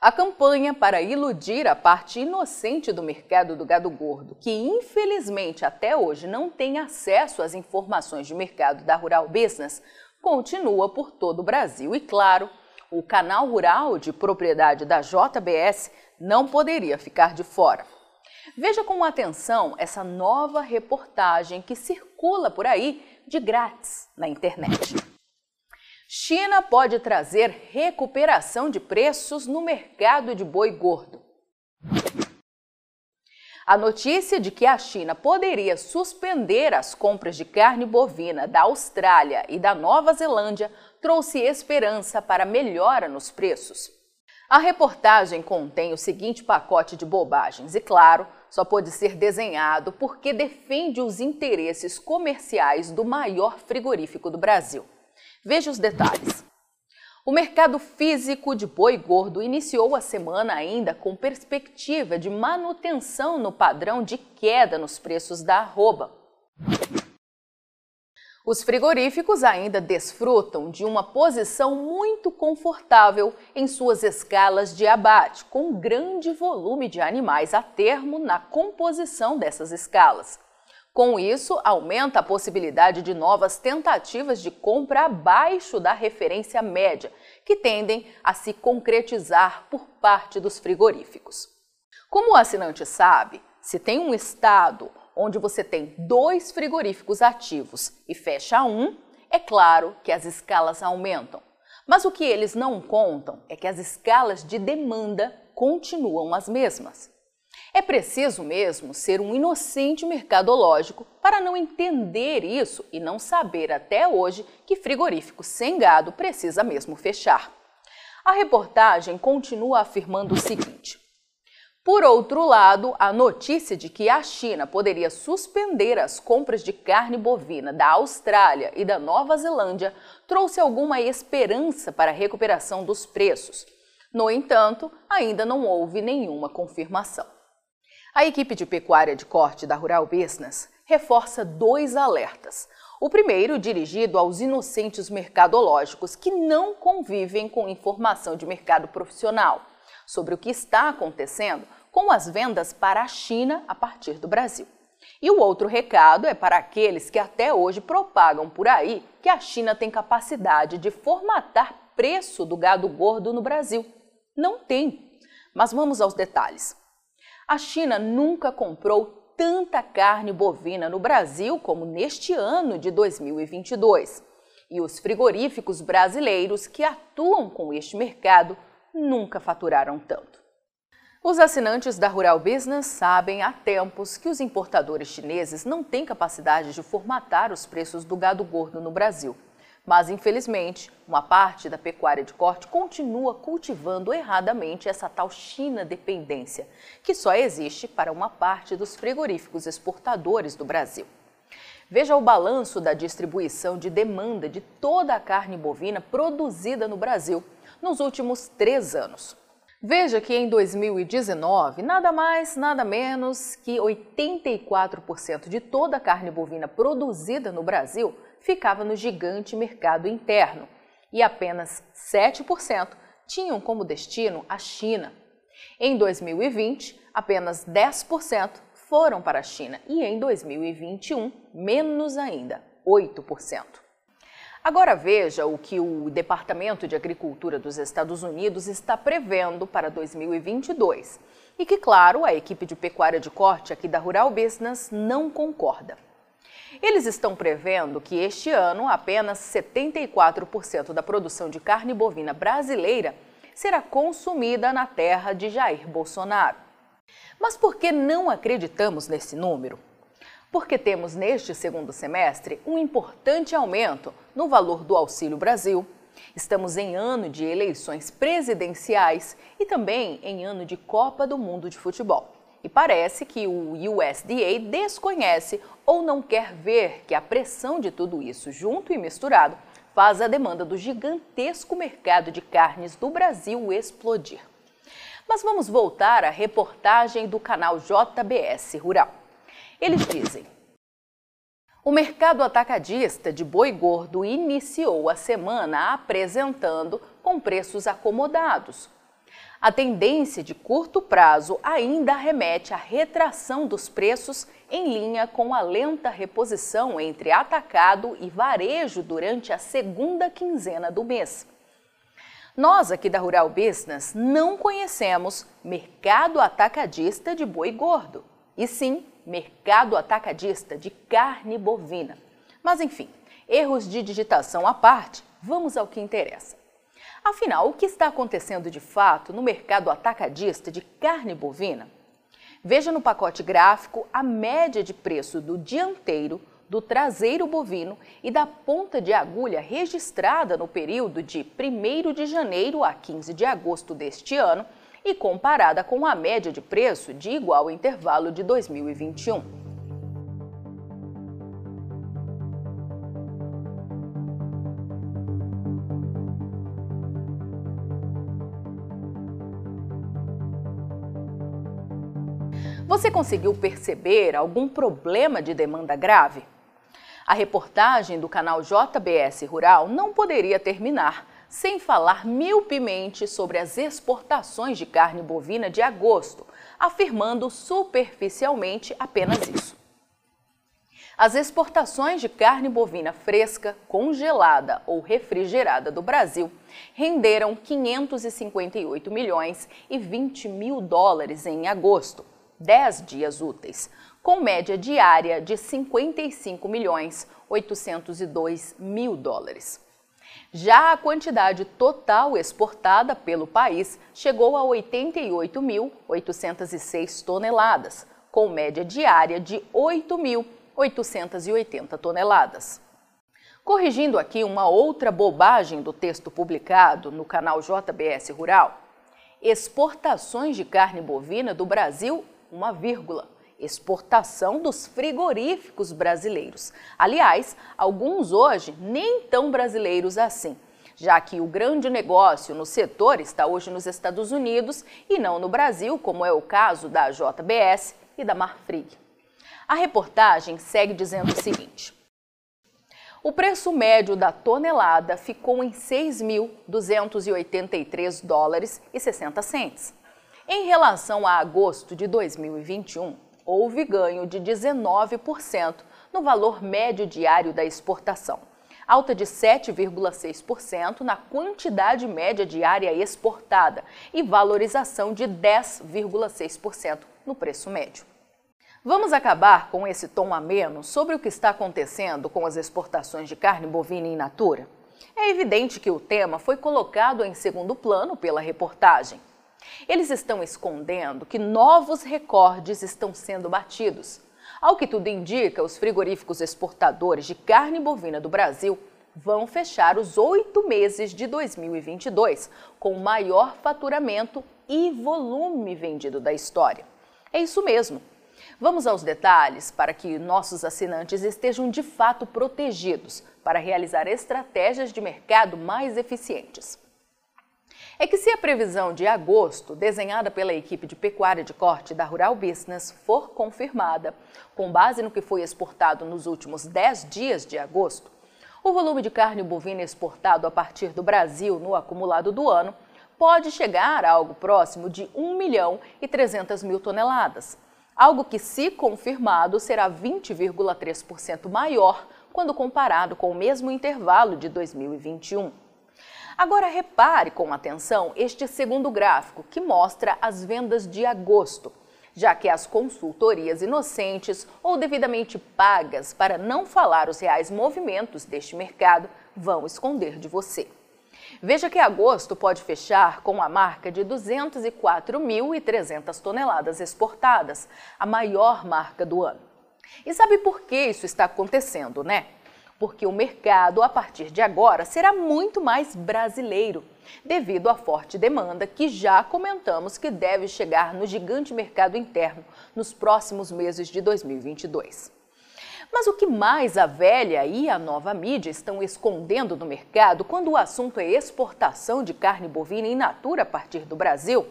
A campanha para iludir a parte inocente do mercado do gado gordo, que infelizmente até hoje não tem acesso às informações de mercado da Rural Business, continua por todo o Brasil. E claro, o canal rural de propriedade da JBS não poderia ficar de fora. Veja com atenção essa nova reportagem que circula por aí de grátis na internet. China pode trazer recuperação de preços no mercado de boi gordo. A notícia de que a China poderia suspender as compras de carne bovina da Austrália e da Nova Zelândia trouxe esperança para melhora nos preços. A reportagem contém o seguinte pacote de bobagens e, claro, só pode ser desenhado porque defende os interesses comerciais do maior frigorífico do Brasil. Veja os detalhes. O mercado físico de boi gordo iniciou a semana ainda com perspectiva de manutenção no padrão de queda nos preços da arroba. Os frigoríficos ainda desfrutam de uma posição muito confortável em suas escalas de abate, com grande volume de animais a termo na composição dessas escalas. Com isso, aumenta a possibilidade de novas tentativas de compra abaixo da referência média, que tendem a se concretizar por parte dos frigoríficos. Como o assinante sabe, se tem um estado onde você tem dois frigoríficos ativos e fecha um, é claro que as escalas aumentam. Mas o que eles não contam é que as escalas de demanda continuam as mesmas. É preciso mesmo ser um inocente mercadológico para não entender isso e não saber até hoje que frigorífico sem gado precisa mesmo fechar. A reportagem continua afirmando o seguinte: por outro lado, a notícia de que a China poderia suspender as compras de carne bovina da Austrália e da Nova Zelândia trouxe alguma esperança para a recuperação dos preços. No entanto, ainda não houve nenhuma confirmação. A equipe de pecuária de corte da Rural Business reforça dois alertas. O primeiro dirigido aos inocentes mercadológicos que não convivem com informação de mercado profissional sobre o que está acontecendo com as vendas para a China a partir do Brasil. E o outro recado é para aqueles que até hoje propagam por aí que a China tem capacidade de formatar preço do gado gordo no Brasil. Não tem. Mas vamos aos detalhes. A China nunca comprou tanta carne bovina no Brasil como neste ano de 2022. E os frigoríficos brasileiros que atuam com este mercado nunca faturaram tanto. Os assinantes da Rural Business sabem há tempos que os importadores chineses não têm capacidade de formatar os preços do gado gordo no Brasil. Mas, infelizmente, uma parte da pecuária de corte continua cultivando erradamente essa tal China dependência, que só existe para uma parte dos frigoríficos exportadores do Brasil. Veja o balanço da distribuição de demanda de toda a carne bovina produzida no Brasil nos últimos três anos. Veja que em 2019, nada mais, nada menos que 84% de toda a carne bovina produzida no Brasil ficava no gigante mercado interno e apenas 7% tinham como destino a China. Em 2020, apenas 10% foram para a China e em 2021, menos ainda, 8%. Agora veja o que o Departamento de Agricultura dos Estados Unidos está prevendo para 2022 e que, claro, a equipe de pecuária de corte aqui da Rural Business não concorda. Eles estão prevendo que este ano apenas 74% da produção de carne bovina brasileira será consumida na terra de Jair Bolsonaro. Mas por que não acreditamos nesse número? Porque temos neste segundo semestre um importante aumento no valor do Auxílio Brasil, Estamos em ano de eleições presidenciais e também em ano de Copa do Mundo de Futebol. E parece que o USDA desconhece ou não quer ver que a pressão de tudo isso junto e misturado faz a demanda do gigantesco mercado de carnes do Brasil explodir. Mas vamos voltar à reportagem do canal JBS Rural. Eles dizem: o mercado atacadista de boi gordo iniciou a semana apresentando com preços acomodados. A tendência de curto prazo ainda remete à retração dos preços em linha com a lenta reposição entre atacado e varejo durante a segunda quinzena do mês. Nós aqui da Rural Business não conhecemos mercado atacadista de boi gordo, e sim mercado atacadista de carne bovina. Mas enfim, erros de digitação à parte, vamos ao que interessa. Afinal, o que está acontecendo de fato no mercado atacadista de carne bovina? Veja no pacote gráfico a média de preço do dianteiro, do traseiro bovino e da ponta de agulha registrada no período de 1 de janeiro a 15 de agosto deste ano e comparada com a média de preço de igual intervalo de 2021. Você conseguiu perceber algum problema de demanda grave? A reportagem do canal JBS Rural não poderia terminar sem falar milpimente sobre as exportações de carne bovina de agosto, afirmando superficialmente apenas isso. As exportações de carne bovina fresca, congelada ou refrigerada do Brasil renderam 558 milhões e 20 mil dólares em agosto, 10 dias úteis, com média diária de 55 milhões 802 mil dólares. Já a quantidade total exportada pelo país chegou a 88.806 toneladas, com média diária de 8.880 toneladas. Corrigindo aqui uma outra bobagem do texto publicado no canal JBS Rural, exportações de carne bovina do Brasil, uma vírgula exportação dos frigoríficos brasileiros. Aliás, alguns hoje nem tão brasileiros assim, já que o grande negócio no setor está hoje nos Estados Unidos e não no Brasil, como é o caso da JBS e da Marfrig. A reportagem segue dizendo o seguinte: o preço médio da tonelada ficou em 6.283 dólares e 60 centes. Em relação a agosto de 2021, houve ganho de 19% no valor médio diário da exportação, alta de 7,6% na quantidade média diária exportada e valorização de 10,6% no preço médio. Vamos acabar com esse tom ameno sobre o que está acontecendo com as exportações de carne bovina in natura? É evidente que o tema foi colocado em segundo plano pela reportagem. Eles estão escondendo que novos recordes estão sendo batidos. Ao que tudo indica, os frigoríficos exportadores de carne bovina do Brasil vão fechar os oito meses de 2022 com o maior faturamento e volume vendido da história. É isso mesmo. Vamos aos detalhes para que nossos assinantes estejam de fato protegidos para realizar estratégias de mercado mais eficientes é que se a previsão de agosto, desenhada pela equipe de pecuária de corte da Rural Business, for confirmada, com base no que foi exportado nos últimos 10 dias de agosto, o volume de carne bovina exportado a partir do Brasil no acumulado do ano pode chegar a algo próximo de 1 milhão e 300 mil toneladas, algo que, se confirmado, será 20,3% maior quando comparado com o mesmo intervalo de 2021. Agora repare com atenção este segundo gráfico, que mostra as vendas de agosto, já que as consultorias inocentes ou devidamente pagas para não falar os reais movimentos deste mercado vão esconder de você. Veja que agosto pode fechar com a marca de 204.300 toneladas exportadas, a maior marca do ano. E sabe por que isso está acontecendo, né? Porque o mercado, a partir de agora, será muito mais brasileiro, devido à forte demanda que já comentamos que deve chegar no gigante mercado interno nos próximos meses de 2022. Mas o que mais a velha e a nova mídia estão escondendo no mercado quando o assunto é exportação de carne bovina in natura a partir do Brasil?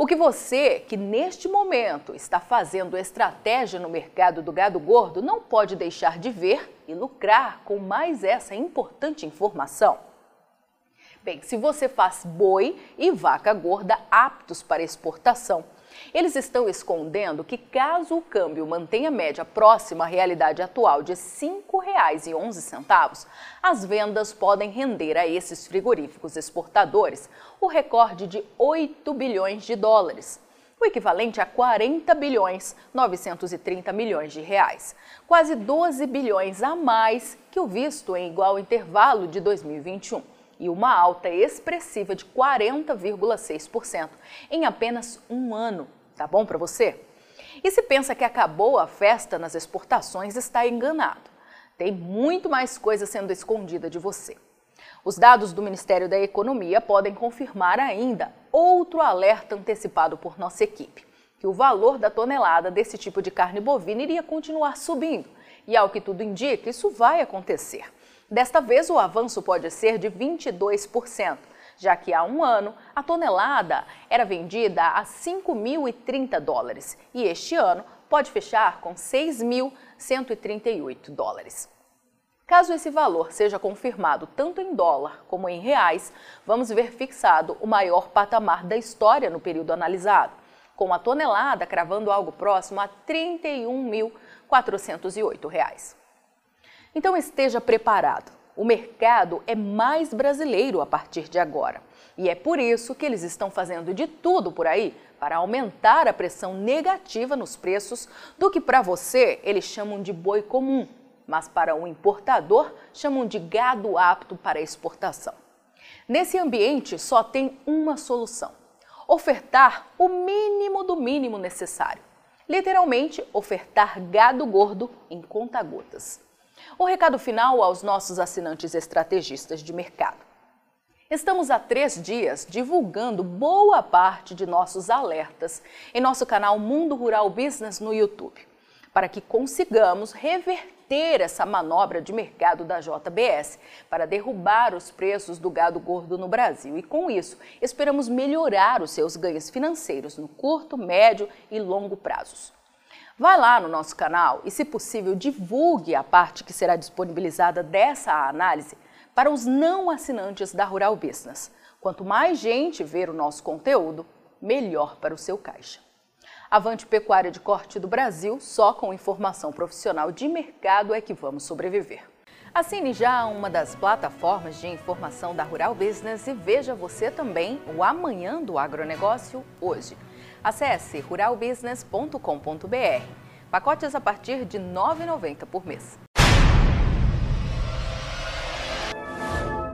O que você, que neste momento está fazendo estratégia no mercado do gado gordo, não pode deixar de ver e lucrar com mais essa importante informação. Bem, se você faz boi e vaca gorda aptos para exportação, eles estão escondendo que, caso o câmbio mantenha a média próxima à realidade atual de R$ 5,11, as vendas podem render a esses frigoríficos exportadores o recorde de 8 bilhões de dólares o equivalente a 40 bilhões 930 milhões de reais, quase 12 bilhões a mais que o visto em igual intervalo de 2021 e uma alta expressiva de 40,6% em apenas um ano. Tá bom para você? E se pensa que acabou a festa nas exportações, está enganado. Tem muito mais coisa sendo escondida de você. Os dados do Ministério da Economia podem confirmar ainda outro alerta antecipado por nossa equipe, que o valor da tonelada desse tipo de carne bovina iria continuar subindo. E ao que tudo indica, isso vai acontecer. Desta vez, o avanço pode ser de 22%, já que há um ano a tonelada era vendida a 5.030 dólares e este ano pode fechar com 6.138 dólares. Caso esse valor seja confirmado tanto em dólar como em reais, vamos ver fixado o maior patamar da história no período analisado, com a tonelada cravando algo próximo a R$ 31.408. Então esteja preparado. O mercado é mais brasileiro a partir de agora. E é por isso que eles estão fazendo de tudo por aí para aumentar a pressão negativa nos preços do que para você eles chamam de boi comum, mas para o importador chamam de gado apto para exportação. Nesse ambiente só tem uma solução: ofertar o mínimo do mínimo necessário. Literalmente, ofertar gado gordo em conta-gotas. O recado final aos nossos assinantes estrategistas de mercado. Estamos há três dias divulgando boa parte de nossos alertas em nosso canal Mundo Rural Business no YouTube, para que consigamos reverter essa manobra de mercado da JBS para derrubar os preços do gado gordo no Brasil e, com isso, esperamos melhorar os seus ganhos financeiros no curto, médio e longo prazos. Vá lá no nosso canal e, se possível, divulgue a parte que será disponibilizada dessa análise para os não assinantes da Rural Business. Quanto mais gente ver o nosso conteúdo, melhor para o seu caixa. Avante Pecuária de Corte do Brasil, só com informação profissional de mercado é que vamos sobreviver. Assine já uma das plataformas de informação da Rural Business e veja você também o Amanhã do Agronegócio hoje. Acesse ruralbusiness.com.br. Pacotes a partir de R$ 9,90 por mês.